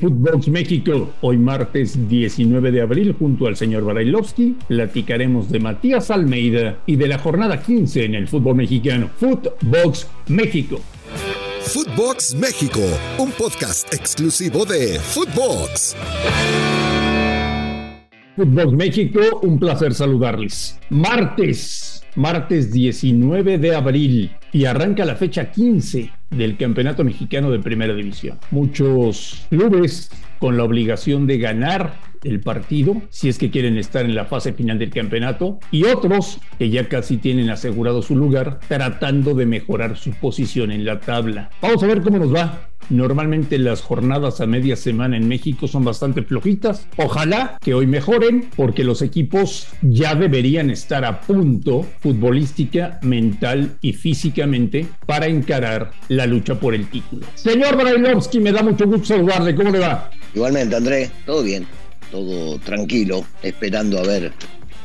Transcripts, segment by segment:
Footbox México, hoy martes 19 de abril, junto al señor Barailovsky, platicaremos de Matías Almeida y de la jornada 15 en el fútbol mexicano. Footbox México. Footbox México, un podcast exclusivo de Footbox. Footbox México, un placer saludarles. Martes, martes 19 de abril y arranca la fecha 15 del Campeonato Mexicano de Primera División. Muchos clubes con la obligación de ganar el partido si es que quieren estar en la fase final del campeonato y otros que ya casi tienen asegurado su lugar tratando de mejorar su posición en la tabla. Vamos a ver cómo nos va. Normalmente las jornadas a media semana en México son bastante flojitas. Ojalá que hoy mejoren porque los equipos ya deberían estar a punto futbolística, mental y físicamente para encarar la lucha por el título. Señor Brailovsky, me da mucho gusto saludarle. ¿Cómo le va? Igualmente, Andrés, todo bien todo tranquilo, esperando a ver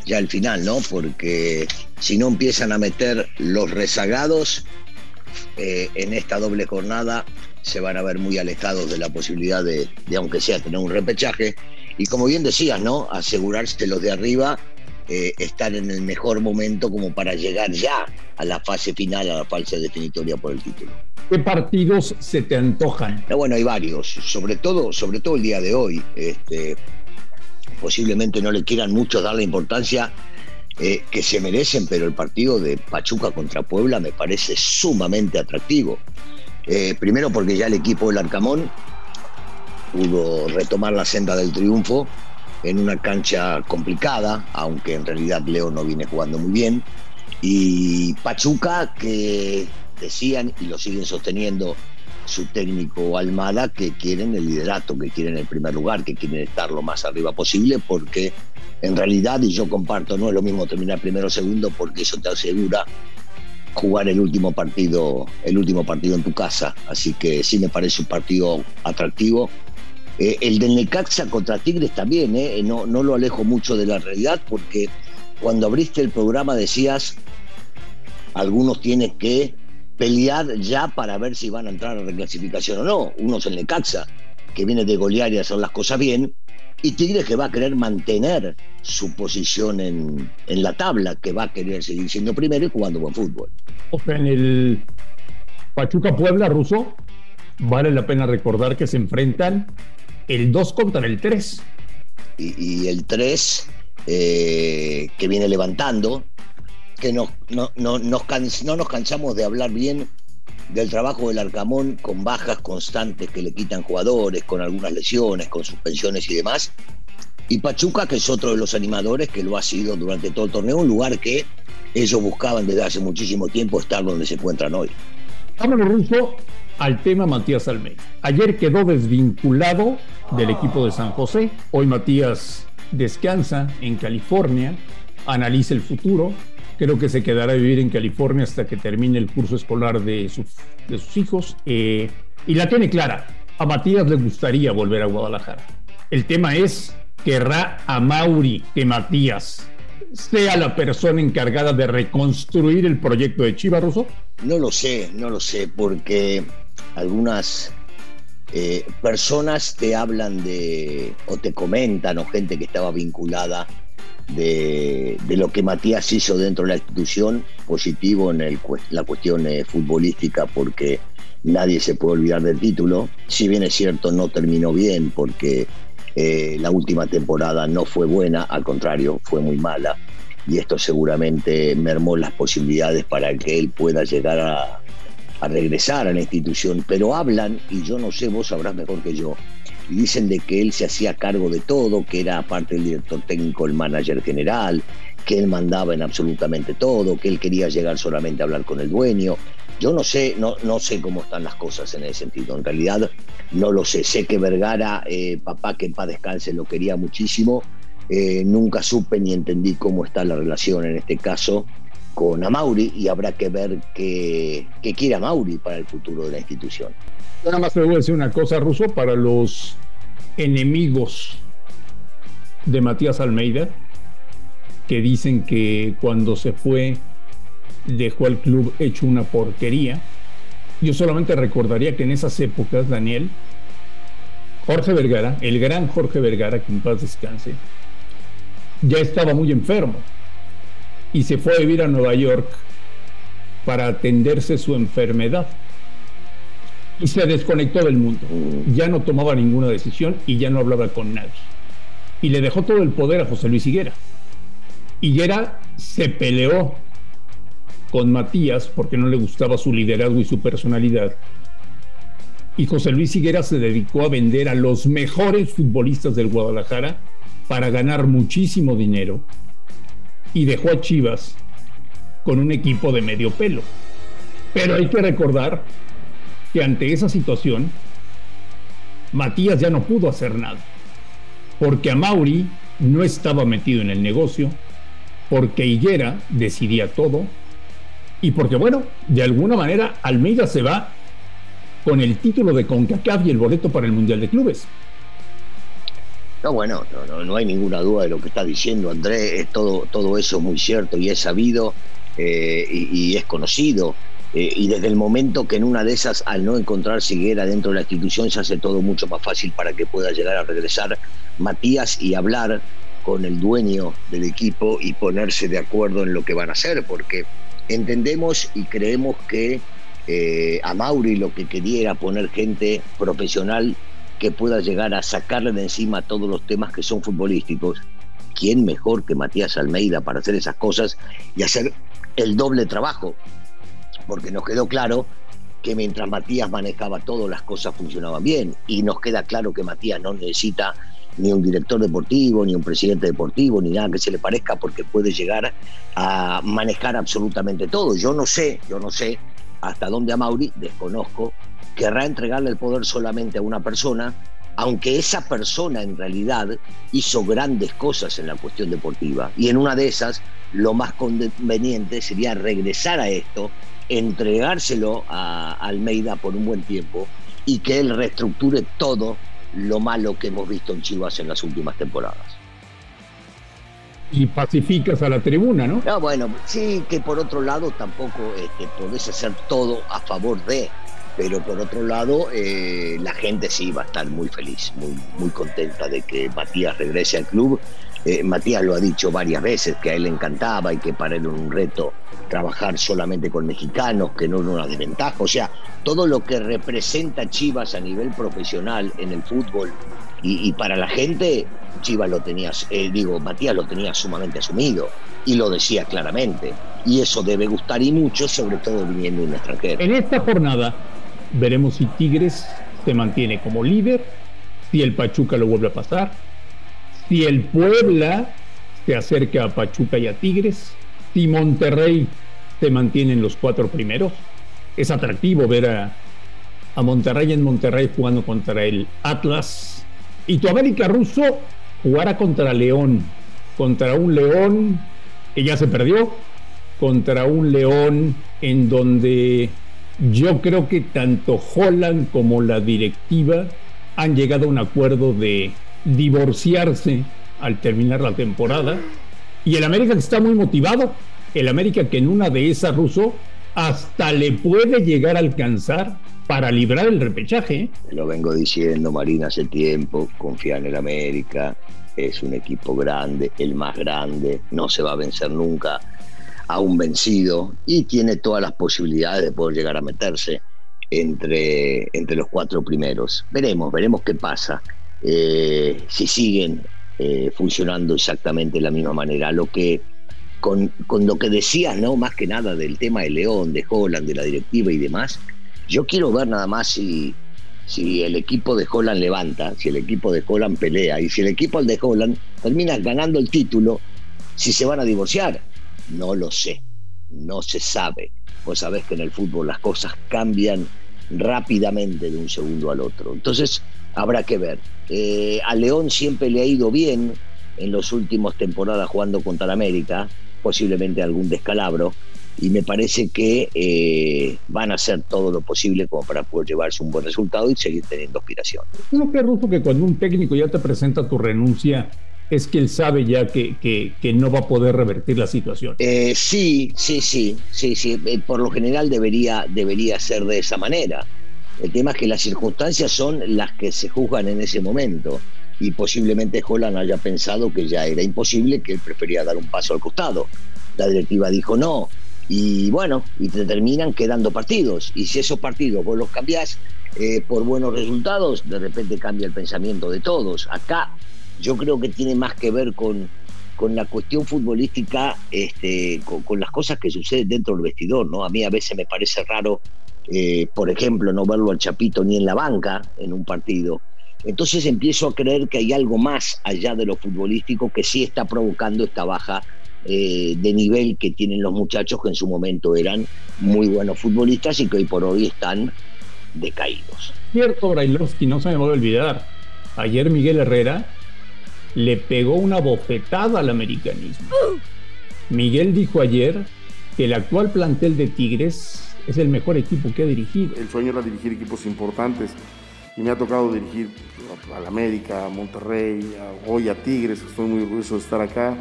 ya el final, ¿no? Porque si no empiezan a meter los rezagados eh, en esta doble jornada, se van a ver muy alejados de la posibilidad de, aunque sea, tener un repechaje. Y como bien decías, ¿no? Asegurarse los de arriba, eh, estar en el mejor momento como para llegar ya a la fase final, a la fase definitoria por el título. ¿Qué partidos se te antojan? bueno, hay varios, sobre todo, sobre todo el día de hoy. Este, posiblemente no le quieran mucho dar la importancia eh, que se merecen, pero el partido de Pachuca contra Puebla me parece sumamente atractivo. Eh, primero porque ya el equipo del Arcamón pudo retomar la senda del triunfo en una cancha complicada, aunque en realidad Leo no viene jugando muy bien. Y Pachuca, que decían y lo siguen sosteniendo su técnico Almada que quieren el liderato, que quieren el primer lugar, que quieren estar lo más arriba posible, porque en realidad, y yo comparto, no es lo mismo terminar primero o segundo, porque eso te asegura jugar el último partido, el último partido en tu casa. Así que sí me parece un partido atractivo. Eh, el del Necaxa contra Tigres también, eh, no, no lo alejo mucho de la realidad, porque cuando abriste el programa decías, algunos tienen que pelear ya para ver si van a entrar a reclasificación o no. Uno es el Necaxa, que viene de golear y hacer las cosas bien, y Tigres que va a querer mantener su posición en, en la tabla, que va a querer seguir siendo primero y jugando buen fútbol. O sea, en el Pachuca Puebla ruso, vale la pena recordar que se enfrentan el 2 contra el 3. Y, el 3 eh, que viene levantando, que no, no, no, nos no nos cansamos de hablar bien del trabajo del Arcamón con bajas constantes que le quitan jugadores, con algunas lesiones, con suspensiones y demás. Y Pachuca, que es otro de los animadores que lo ha sido durante todo el torneo, un lugar que ellos buscaban desde hace muchísimo tiempo estar donde se encuentran hoy. Vámonos, Ruso, al tema Matías Almeida. Ayer quedó desvinculado del equipo de San José. Hoy Matías descansa en California, analiza el futuro, Creo que se quedará a vivir en California hasta que termine el curso escolar de, sus hijos. Eh, y la tiene clara. A Matías le gustaría volver a Guadalajara. El tema es, querrá a Mauri que Matías sea la persona encargada de reconstruir el proyecto de Chivas Russo? No lo sé, no lo sé, porque algunas eh, personas te hablan de, o te comentan, o gente que estaba vinculada de, lo que Matías hizo dentro de la institución, positivo en el, la cuestión eh, futbolística porque nadie se puede olvidar del título. Si bien es cierto, no terminó bien porque eh, la última temporada no fue buena, al contrario, fue muy mala. Y esto seguramente mermó las posibilidades para que él pueda llegar a, a regresar a la institución. Pero hablan, y yo no sé, vos sabrás mejor que yo, dicen de que él se hacía cargo de todo, que era aparte del director técnico, el manager general, que él mandaba en absolutamente todo, que él quería llegar solamente a hablar con el dueño. Yo no sé, no, no sé cómo están las cosas en ese sentido. En realidad no lo sé. Sé que Vergara, eh, papá que en paz descanse, lo quería muchísimo. Eh, nunca supe ni entendí cómo está la relación en este caso con Amauri y habrá que ver qué, qué quiere Amauri para el futuro de la institución. Nada más te voy a decir una cosa, Ruso, para los enemigos de Matías Almeida, que dicen que cuando se fue dejó al club hecho una porquería. Yo solamente recordaría que en esas épocas, Daniel, Jorge Vergara, el gran Jorge Vergara, que en paz descanse, ya estaba muy enfermo y se fue a vivir a Nueva York para atenderse su enfermedad. Y se desconectó del mundo. Ya no tomaba ninguna decisión y ya no hablaba con nadie. Y le dejó todo el poder a José Luis Higuera. Higuera se peleó con Matías porque no le gustaba su liderazgo y su personalidad. Y José Luis Higuera se dedicó a vender a los mejores futbolistas del Guadalajara para ganar muchísimo dinero y dejó a Chivas con un equipo de medio pelo. Pero hay que recordar que ante esa situación, Matías ya no pudo hacer nada, porque a Mauri no estaba metido en el negocio, porque Higuera decidía todo, y porque, bueno, de alguna manera Almeida se va con el título de CONCACAF y el boleto para el Mundial de Clubes. No, bueno, no, no, hay ninguna duda de lo que está diciendo Andrés, es todo, todo eso muy cierto y es sabido eh, y, es conocido. Eh, y desde el momento que en una de esas, al no encontrar Siguera dentro de la institución, se hace todo mucho más fácil para que pueda llegar a regresar Matías y hablar con el dueño del equipo y ponerse de acuerdo en lo que van a hacer, porque entendemos y creemos que eh, a Mauri lo que quería era poner gente profesional que pueda llegar a sacarle de encima todos los temas que son futbolísticos. ¿Quién mejor que Matías Almeida para hacer esas cosas y hacer el doble trabajo? Porque nos quedó claro que mientras Matías manejaba todo, las cosas funcionaban bien. Y nos queda claro que Matías no necesita ni un director deportivo, ni un presidente deportivo, ni nada que se le parezca, porque puede llegar a manejar absolutamente todo. Yo no sé, yo no sé hasta dónde a Mauri, desconozco, querrá entregarle el poder solamente a una persona, aunque esa persona en realidad hizo grandes cosas en la cuestión deportiva. Y en una de esas, lo más conveniente sería regresar a esto, entregárselo a Almeida por un buen tiempo y que él reestructure todo lo malo que hemos visto en Chivas en las últimas temporadas. Y pacificas a la tribuna, ¿no? Ah, bueno, sí, que por otro lado tampoco este, podés hacer todo a favor de, pero por otro lado eh, la gente sí va a estar muy feliz, muy, muy contenta de que Matías regrese al club. Eh, Matías lo ha dicho varias veces, que a él le encantaba y que para él era un reto trabajar solamente con mexicanos, que no era una desventaja. O sea, todo lo que representa Chivas a nivel profesional en el fútbol y, para la gente, Chivas lo tenía, eh, digo, Matías lo tenía sumamente asumido y lo decía claramente. Y eso debe gustar y mucho, sobre todo viniendo de un extranjero. En esta jornada, Veremos si Tigres se mantiene como líder, si el Pachuca lo vuelve a pasar, si el Puebla se acerca a Pachuca y a Tigres, si Monterrey se mantiene en los cuatro primeros. Es atractivo ver a, a Monterrey en Monterrey jugando contra el Atlas. Y tu América Russo jugará contra León, contra un León que ya se perdió, contra un León en donde yo creo que tanto Holland como la directiva han llegado a un acuerdo de divorciarse al terminar la temporada. Y el América que está muy motivado, el América que en una de esas ruso hasta le puede llegar a alcanzar para librar el repechaje. ¿eh? Lo vengo diciendo, Marina, hace tiempo, confía en el América, es un equipo grande, el más grande, no se va a vencer nunca a un vencido y tiene todas las posibilidades de poder llegar a meterse entre, entre los cuatro primeros. Veremos, veremos qué pasa. Eh, si siguen eh, funcionando exactamente de la misma manera. Lo que con, con, lo que decías, ¿no? Más que nada del tema de León, de Holland, de la directiva y demás, yo quiero ver nada más si, si el equipo de Holland levanta, si el equipo de Holland pelea y si el equipo de Holland termina ganando el título, si se van a divorciar no lo sé, no se sabe. Vos sabés que en el fútbol las cosas cambian rápidamente de un segundo al otro. Entonces, habrá que ver. Eh, a León siempre le ha ido bien en las últimas temporadas jugando contra la América, posiblemente algún descalabro, y me parece que eh, van a hacer todo lo posible como para poder llevarse un buen resultado y seguir teniendo aspiración. ¿No crees, Ruso, que cuando un técnico ya te presenta tu renuncia, es que él sabe ya que, que, no va a poder revertir la situación. Eh, sí, sí, sí, sí, sí. Eh, por lo general debería, debería ser de esa manera. El tema es que las circunstancias son las que se juzgan en ese momento y posiblemente Holland haya pensado que ya era imposible, que él prefería dar un paso al costado. La directiva dijo no, y bueno, y te terminan quedando partidos. Y si esos partidos vos los cambiás eh, por buenos resultados, de repente cambia el pensamiento de todos. Acá yo creo que tiene más que ver con, con la cuestión futbolística, este, con, las cosas que suceden dentro del vestidor. ¿no? A mí a veces me parece raro, eh, por ejemplo, no verlo al Chapito ni en la banca en un partido. Entonces empiezo a creer que hay algo más allá de lo futbolístico que sí está provocando esta baja eh, de nivel que tienen los muchachos que en su momento eran muy buenos futbolistas y que hoy por hoy están decaídos. Cierto, Brailovsky, no se me va a olvidar. Ayer Miguel Herrera le pegó una bofetada al americanismo. Miguel dijo ayer que el actual plantel de Tigres es el mejor equipo que ha dirigido. El sueño era dirigir equipos importantes y me ha tocado dirigir al América, a Monterrey, hoy a Tigres, estoy muy orgulloso de estar acá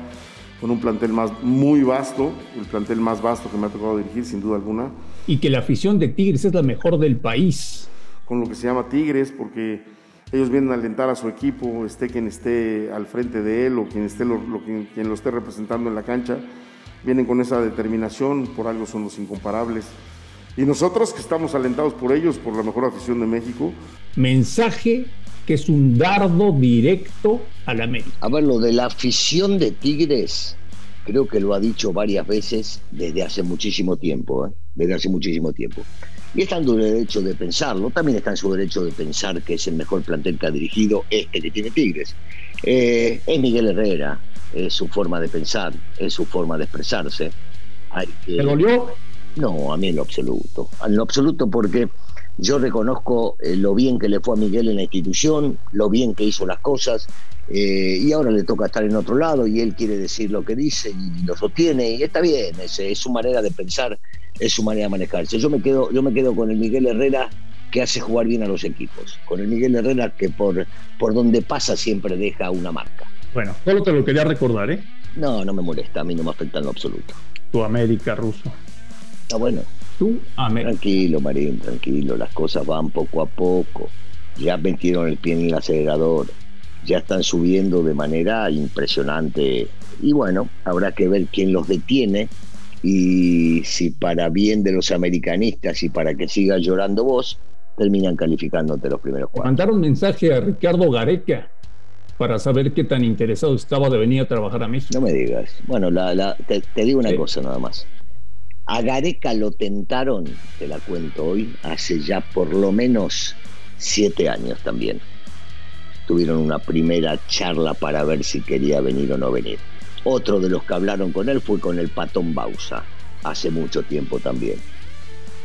con un plantel más muy vasto, el plantel más vasto que me ha tocado dirigir, sin duda alguna. Y que la afición de Tigres es la mejor del país. Con lo que se llama Tigres, porque ellos vienen a alentar a su equipo, esté quien esté al frente de él o quien, esté lo, quien, lo esté representando en la cancha, vienen con esa determinación, por algo son los incomparables. Y nosotros que estamos alentados por ellos, por la mejor afición de México. Mensaje que es un dardo directo a la América. A ver, lo de la afición de Tigres, creo que lo ha dicho varias veces desde hace muchísimo tiempo, ¿eh? desde hace muchísimo tiempo. Y está en su derecho de pensarlo, también está en su derecho de pensar que es el mejor plantel que ha dirigido este que tiene Tigres. Eh, es Miguel Herrera, es su forma de pensar, es su forma de expresarse. Hay que... ¿Te dolió? No, a mí en lo absoluto. En lo absoluto porque yo reconozco eh, lo bien que le fue a Miguel en la institución, lo bien que hizo las cosas, eh, y ahora le toca estar en otro lado y él quiere decir lo que dice y lo sostiene, y está bien, es, es su manera de pensar, es su manera de manejarse. Yo me quedo, yo me quedo con el Miguel Herrera que hace jugar bien a los equipos, con el Miguel Herrera que por, por donde pasa siempre deja una marca. Bueno, solo te lo quería recordar, ¿eh? No, no me molesta, a mí no me afecta en lo absoluto. Tu América ruso. Está bueno, Tú, Tranquilo, Marín, tranquilo. Las cosas van poco a poco. Ya metieron el pie en el acelerador. Ya están subiendo de manera impresionante. Y bueno, habrá que ver quién los detiene y si para bien de los americanistas y para que siga llorando vos, terminan calificándote los primeros cuatro. Mandaron mensaje a Ricardo Gareca para saber qué tan interesado estaba de venir a trabajar a México. No me digas. Bueno, la, te, digo una cosa nada más. A Gareca lo tentaron, te la cuento hoy, hace ya por lo menos siete años también. Tuvieron una primera charla para ver si quería venir o no venir. Otro de los que hablaron con él fue con el patón Bausa, hace mucho tiempo también.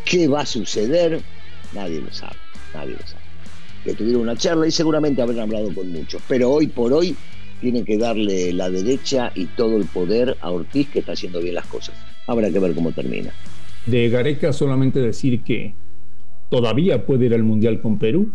¿Qué va a suceder? Nadie lo sabe, nadie lo sabe. Que tuvieron una charla y seguramente habrán hablado con muchos, pero hoy por hoy tiene que darle la derecha y todo el poder a Ortiz que está haciendo bien las cosas. Habrá que ver cómo termina. De Gareca solamente decir que todavía puede ir al Mundial con Perú.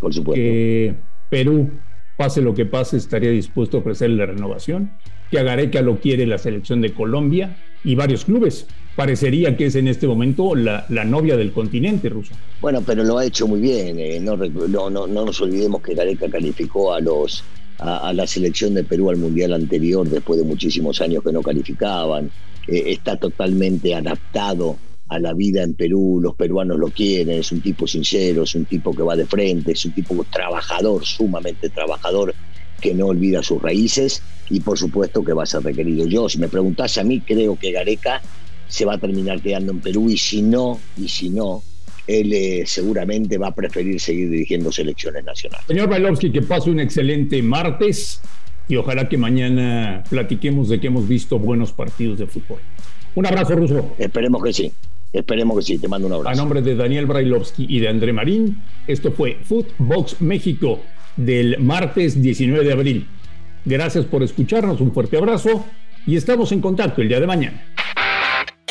Por supuesto. Que Perú, pase lo que pase, estaría dispuesto a ofrecerle la renovación. Que a Gareca lo quiere la selección de Colombia y varios clubes. Parecería que es en este momento la, novia del continente ruso. Bueno, pero lo ha hecho muy bien. Eh, no, no, no, no nos olvidemos que Gareca calificó a los a, la selección de Perú al Mundial anterior después de muchísimos años que no calificaban. Eh, está totalmente adaptado a la vida en Perú, los peruanos lo quieren, es un tipo sincero, es un tipo que va de frente, es un tipo trabajador, sumamente trabajador, que no olvida sus raíces y por supuesto que va a ser requerido. Yo, si me preguntase a mí, creo que Gareca se va a terminar quedando en Perú y si no, y si no, él eh, seguramente va a preferir seguir dirigiendo selecciones nacionales. Señor Bailovsky, que pase un excelente martes y ojalá que mañana platiquemos de que hemos visto buenos partidos de fútbol. Un abrazo, Ruso. Esperemos que sí. Esperemos que sí. Te mando un abrazo. A nombre de Daniel Brailovsky y de André Marín, esto fue Footbox México del martes 19 de abril. Gracias por escucharnos. Un fuerte abrazo y estamos en contacto el día de mañana.